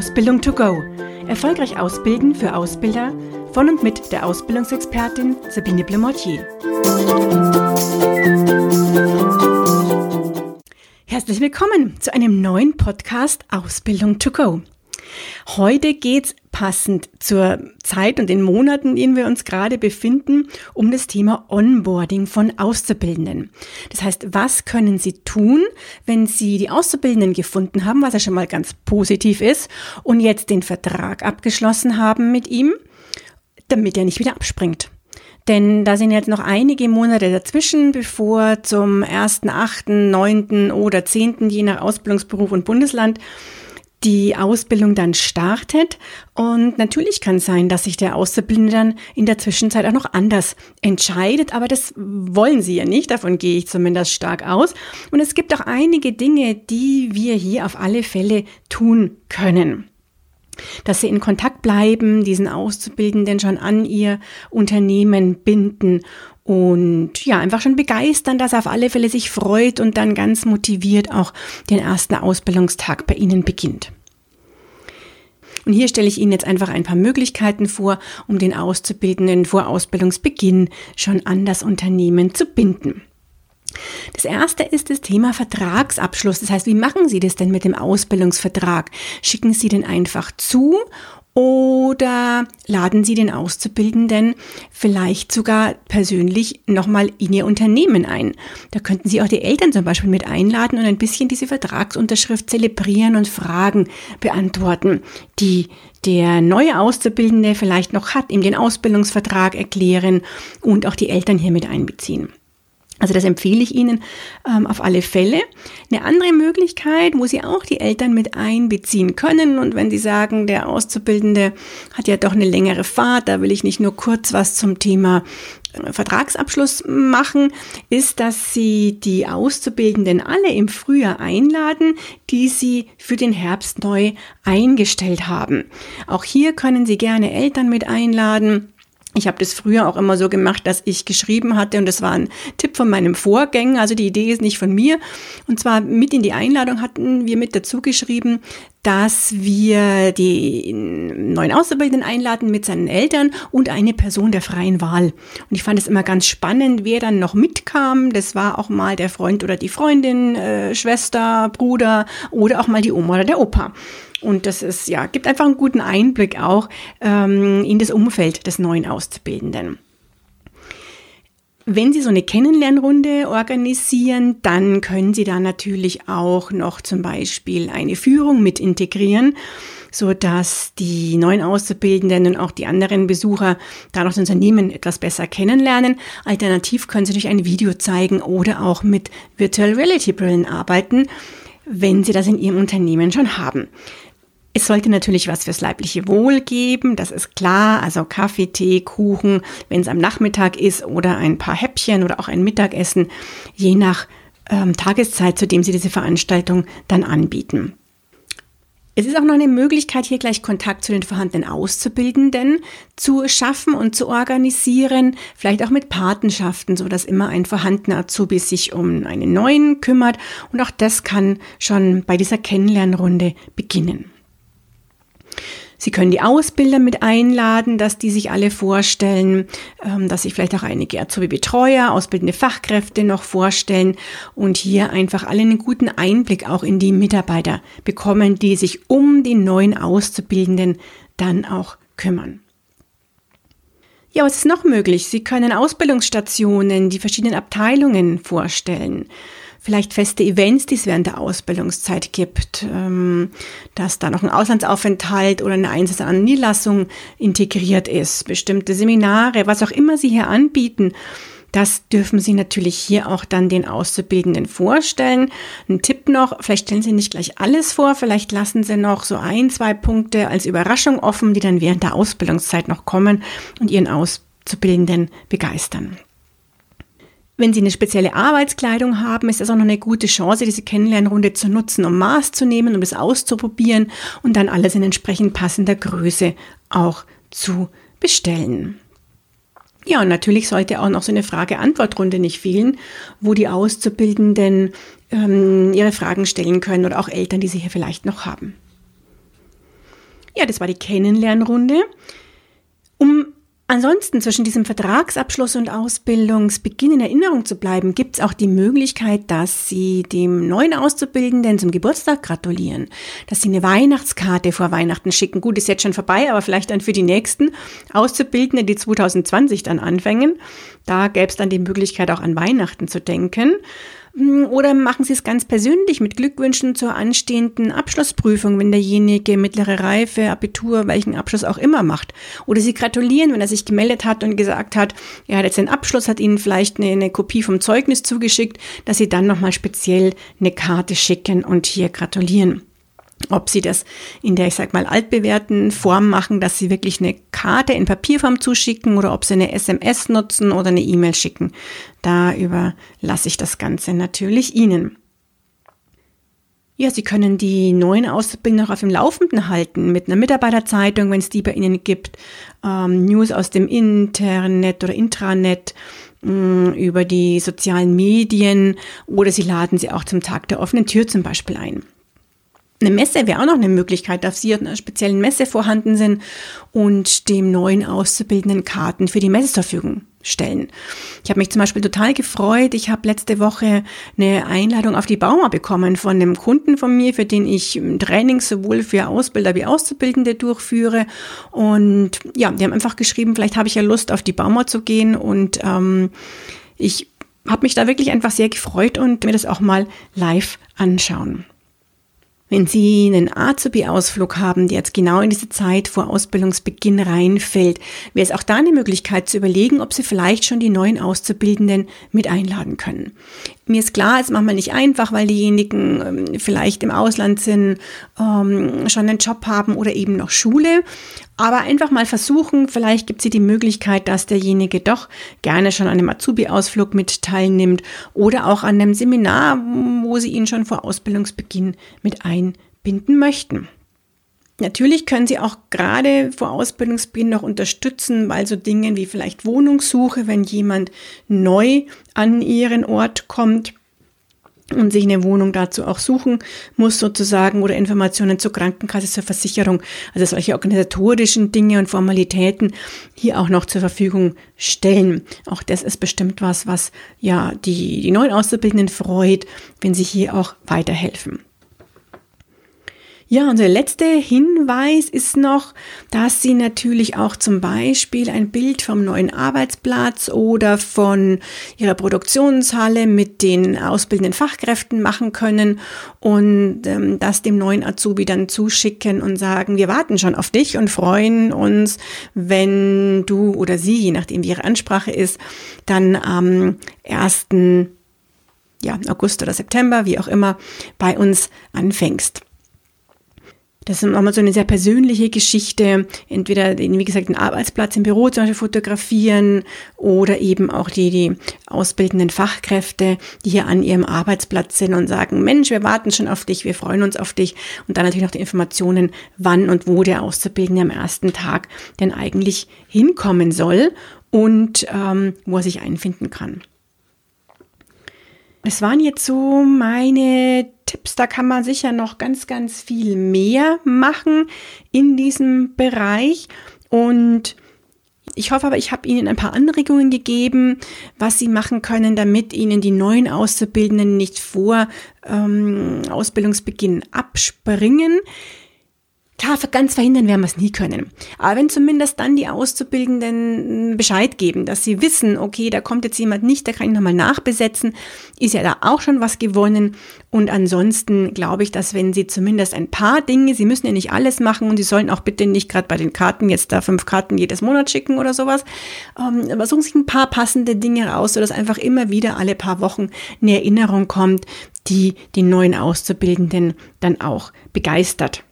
Ausbildung to go. Erfolgreich ausbilden für Ausbilder von und mit der Ausbildungsexpertin Sabine Blemortier. Herzlich willkommen zu einem neuen Podcast Ausbildung to go. Heute geht's passend zur Zeit und den Monaten, in denen wir uns gerade befinden, um das Thema Onboarding von Auszubildenden. Das heißt, was können Sie tun, wenn Sie die Auszubildenden gefunden haben, was ja schon mal ganz positiv ist, und jetzt den Vertrag abgeschlossen haben mit ihm, damit er nicht wieder abspringt? Denn da sind jetzt noch einige Monate dazwischen, bevor zum 1., 9. oder 10. je nach Ausbildungsberuf und Bundesland die Ausbildung dann startet. Und natürlich kann es sein, dass sich der Auszubildende dann in der Zwischenzeit auch noch anders entscheidet, aber das wollen sie ja nicht, davon gehe ich zumindest stark aus. Und es gibt auch einige Dinge, die wir hier auf alle Fälle tun können dass sie in Kontakt bleiben, diesen Auszubildenden schon an ihr Unternehmen binden und ja, einfach schon begeistern, dass er auf alle Fälle sich freut und dann ganz motiviert auch den ersten Ausbildungstag bei Ihnen beginnt. Und hier stelle ich Ihnen jetzt einfach ein paar Möglichkeiten vor, um den Auszubildenden vor Ausbildungsbeginn schon an das Unternehmen zu binden. Das erste ist das Thema Vertragsabschluss. Das heißt, wie machen Sie das denn mit dem Ausbildungsvertrag? Schicken Sie den einfach zu oder laden Sie den Auszubildenden vielleicht sogar persönlich nochmal in Ihr Unternehmen ein. Da könnten Sie auch die Eltern zum Beispiel mit einladen und ein bisschen diese Vertragsunterschrift zelebrieren und Fragen beantworten, die der neue Auszubildende vielleicht noch hat, ihm den Ausbildungsvertrag erklären und auch die Eltern hier mit einbeziehen. Also das empfehle ich Ihnen ähm, auf alle Fälle. Eine andere Möglichkeit, wo Sie auch die Eltern mit einbeziehen können und wenn Sie sagen, der Auszubildende hat ja doch eine längere Fahrt, da will ich nicht nur kurz was zum Thema äh, Vertragsabschluss machen, ist, dass Sie die Auszubildenden alle im Frühjahr einladen, die Sie für den Herbst neu eingestellt haben. Auch hier können Sie gerne Eltern mit einladen ich habe das früher auch immer so gemacht, dass ich geschrieben hatte und das war ein Tipp von meinem Vorgänger, also die Idee ist nicht von mir. Und zwar mit in die Einladung hatten wir mit dazu geschrieben, dass wir die neuen Auszubildenden einladen mit seinen Eltern und eine Person der freien Wahl. Und ich fand es immer ganz spannend, wer dann noch mitkam. Das war auch mal der Freund oder die Freundin, äh, Schwester, Bruder oder auch mal die Oma oder der Opa. Und das ist, ja, gibt einfach einen guten Einblick auch ähm, in das Umfeld des neuen Auszubildenden. Wenn Sie so eine Kennenlernrunde organisieren, dann können Sie da natürlich auch noch zum Beispiel eine Führung mit integrieren, so dass die neuen Auszubildenden und auch die anderen Besucher da noch das Unternehmen etwas besser kennenlernen. Alternativ können Sie durch ein Video zeigen oder auch mit Virtual Reality Brillen arbeiten, wenn Sie das in Ihrem Unternehmen schon haben. Es sollte natürlich was fürs leibliche Wohl geben, das ist klar. Also Kaffee, Tee, Kuchen, wenn es am Nachmittag ist oder ein paar Häppchen oder auch ein Mittagessen, je nach ähm, Tageszeit, zu dem Sie diese Veranstaltung dann anbieten. Es ist auch noch eine Möglichkeit, hier gleich Kontakt zu den vorhandenen Auszubildenden zu schaffen und zu organisieren, vielleicht auch mit Patenschaften, so dass immer ein vorhandener Azubi sich um einen neuen kümmert. Und auch das kann schon bei dieser Kennenlernrunde beginnen. Sie können die Ausbilder mit einladen, dass die sich alle vorstellen, ähm, dass sich vielleicht auch einige Azubi-Betreuer, ausbildende Fachkräfte noch vorstellen und hier einfach alle einen guten Einblick auch in die Mitarbeiter bekommen, die sich um die neuen Auszubildenden dann auch kümmern. Ja, was ist noch möglich? Sie können Ausbildungsstationen, die verschiedenen Abteilungen vorstellen vielleicht feste Events, die es während der Ausbildungszeit gibt, ähm, dass da noch ein Auslandsaufenthalt oder eine Einsatz an Niederlassung integriert ist, bestimmte Seminare, was auch immer Sie hier anbieten. Das dürfen Sie natürlich hier auch dann den Auszubildenden vorstellen. Ein Tipp noch, vielleicht stellen Sie nicht gleich alles vor, vielleicht lassen Sie noch so ein, zwei Punkte als Überraschung offen, die dann während der Ausbildungszeit noch kommen und Ihren Auszubildenden begeistern. Wenn Sie eine spezielle Arbeitskleidung haben, ist das auch noch eine gute Chance, diese Kennenlernrunde zu nutzen, um Maß zu nehmen, um es auszuprobieren und dann alles in entsprechend passender Größe auch zu bestellen. Ja, und natürlich sollte auch noch so eine Frage-Antwort-Runde nicht fehlen, wo die Auszubildenden ähm, ihre Fragen stellen können oder auch Eltern, die sie hier vielleicht noch haben. Ja, das war die Kennenlernrunde. Um Ansonsten zwischen diesem Vertragsabschluss und Ausbildungsbeginn in Erinnerung zu bleiben, gibt es auch die Möglichkeit, dass Sie dem neuen Auszubildenden zum Geburtstag gratulieren, dass Sie eine Weihnachtskarte vor Weihnachten schicken. Gut, ist jetzt schon vorbei, aber vielleicht dann für die nächsten Auszubildenden, die 2020 dann anfangen. Da gäbe es dann die Möglichkeit, auch an Weihnachten zu denken. Hm, oder machen Sie es ganz persönlich mit Glückwünschen zur anstehenden Abschlussprüfung, wenn derjenige mittlere Reife, Abitur, welchen Abschluss auch immer macht. Oder Sie gratulieren, wenn er sich gemeldet hat und gesagt hat, er hat jetzt einen Abschluss, hat Ihnen vielleicht eine, eine Kopie vom Zeugnis zugeschickt, dass Sie dann nochmal speziell eine Karte schicken und hier gratulieren ob sie das in der, ich sag mal, altbewährten Form machen, dass sie wirklich eine Karte in Papierform zuschicken oder ob sie eine SMS nutzen oder eine E-Mail schicken. Da überlasse ich das Ganze natürlich Ihnen. Ja, Sie können die neuen Auszubildenden auch auf dem Laufenden halten mit einer Mitarbeiterzeitung, wenn es die bei Ihnen gibt, ähm, News aus dem Internet oder Intranet, mm, über die sozialen Medien oder Sie laden sie auch zum Tag der offenen Tür zum Beispiel ein. Eine Messe wäre auch noch eine Möglichkeit, dass Sie einer speziellen Messe vorhanden sind und dem neuen Auszubildenden Karten für die Messe zur Verfügung stellen. Ich habe mich zum Beispiel total gefreut. Ich habe letzte Woche eine Einladung auf die Bauma bekommen von einem Kunden von mir, für den ich Trainings sowohl für Ausbilder wie Auszubildende durchführe. Und ja, die haben einfach geschrieben, vielleicht habe ich ja Lust, auf die Bauma zu gehen. Und ähm, ich habe mich da wirklich einfach sehr gefreut und mir das auch mal live anschauen. Wenn Sie einen Azubi-Ausflug haben, der jetzt genau in diese Zeit vor Ausbildungsbeginn reinfällt, wäre es auch da eine Möglichkeit zu überlegen, ob Sie vielleicht schon die neuen Auszubildenden mit einladen können. Mir ist klar, es ist manchmal nicht einfach, weil diejenigen ähm, vielleicht im Ausland sind, ähm, schon einen Job haben oder eben noch Schule. Aber einfach mal versuchen, vielleicht gibt es die Möglichkeit, dass derjenige doch gerne schon an einem Azubi-Ausflug mit teilnimmt oder auch an einem Seminar, wo Sie ihn schon vor Ausbildungsbeginn mit einbinden möchten. Natürlich können Sie auch gerade vor Ausbildungsbeginn noch unterstützen, weil so Dinge wie vielleicht Wohnungssuche, wenn jemand neu an Ihren Ort kommt und sich eine Wohnung dazu auch suchen muss sozusagen oder Informationen zur Krankenkasse, zur Versicherung, also solche organisatorischen Dinge und Formalitäten hier auch noch zur Verfügung stellen. Auch das ist bestimmt was, was ja die, die neuen Auszubildenden freut, wenn sie hier auch weiterhelfen. Ja, und der letzte Hinweis ist noch, dass Sie natürlich auch zum Beispiel ein Bild vom neuen Arbeitsplatz oder von Ihrer Produktionshalle mit den ausbildenden Fachkräften machen können und ähm, das dem neuen Azubi dann zuschicken und sagen, wir warten schon auf dich und freuen uns, wenn du oder sie, je nachdem wie Ihre Ansprache ist, dann am 1. Ja, August oder September, wie auch immer, bei uns anfängst. Das ist nochmal so eine sehr persönliche Geschichte. Entweder, wie gesagt, den Arbeitsplatz im Büro zum Beispiel fotografieren oder eben auch die, die ausbildenden Fachkräfte, die hier an ihrem Arbeitsplatz sind und sagen, Mensch, wir warten schon auf dich, wir freuen uns auf dich. Und dann natürlich noch die Informationen, wann und wo der Auszubildende am ersten Tag denn eigentlich hinkommen soll und ähm, wo er sich einfinden kann. Es waren jetzt so meine Tipps. Da kann man sicher noch ganz, ganz viel mehr machen in diesem Bereich. Und ich hoffe aber, ich habe Ihnen ein paar Anregungen gegeben, was Sie machen können, damit Ihnen die neuen Auszubildenden nicht vor ähm, Ausbildungsbeginn abspringen. Klar, ganz verhindern werden wir es nie können. Aber wenn zumindest dann die Auszubildenden Bescheid geben, dass sie wissen, okay, da kommt jetzt jemand nicht, da kann ich nochmal nachbesetzen, ist ja da auch schon was gewonnen. Und ansonsten glaube ich, dass wenn sie zumindest ein paar Dinge, sie müssen ja nicht alles machen und sie sollen auch bitte nicht gerade bei den Karten jetzt da fünf Karten jedes Monat schicken oder sowas, ähm, aber suchen sich ein paar passende Dinge raus, sodass einfach immer wieder alle paar Wochen eine Erinnerung kommt, die die neuen Auszubildenden dann auch begeistert.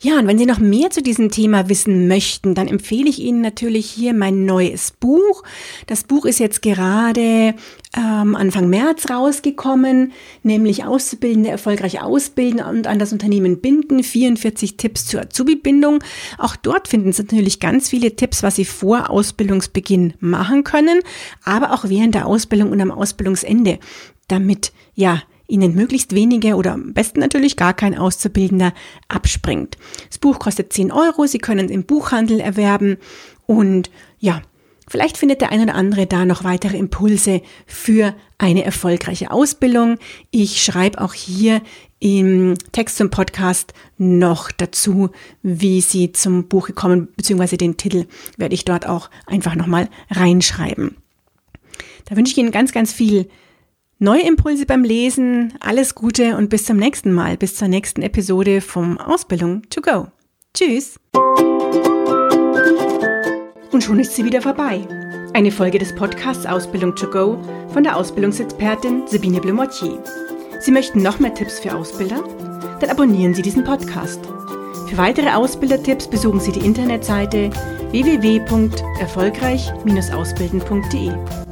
Ja, und wenn Sie noch mehr zu diesem Thema wissen möchten, dann empfehle ich Ihnen natürlich hier mein neues Buch. Das Buch ist jetzt gerade ähm, Anfang März rausgekommen, nämlich Auszubildende erfolgreich ausbilden und an das Unternehmen binden. 44 Tipps zur Azubi-Bindung. Auch dort finden Sie natürlich ganz viele Tipps, was Sie vor Ausbildungsbeginn machen können, aber auch während der Ausbildung und am Ausbildungsende, damit ja Ihnen möglichst wenige oder am besten natürlich gar kein Auszubildender abspringt. Das Buch kostet 10 Euro, Sie können es im Buchhandel erwerben und ja, Vielleicht findet der ein oder andere da noch weitere Impulse für eine erfolgreiche Ausbildung. Ich schreibe auch hier im Text zum Podcast noch dazu, wie Sie zum Buch gekommen, beziehungsweise den Titel werde ich dort auch einfach nochmal reinschreiben. Da wünsche ich Ihnen ganz, ganz viel neue Impulse beim Lesen, alles Gute und bis zum nächsten Mal, bis zur nächsten Episode vom Ausbildung to go. Tschüss! Und schon ist sie wieder vorbei. Eine Folge des Podcasts Ausbildung to go von der Ausbildungsexpertin Sabine Blumotier. Sie möchten noch mehr Tipps für Ausbilder? Dann abonnieren Sie diesen Podcast. Für weitere Ausbildertipps besuchen Sie die Internetseite www.erfolgreich-ausbilden.de.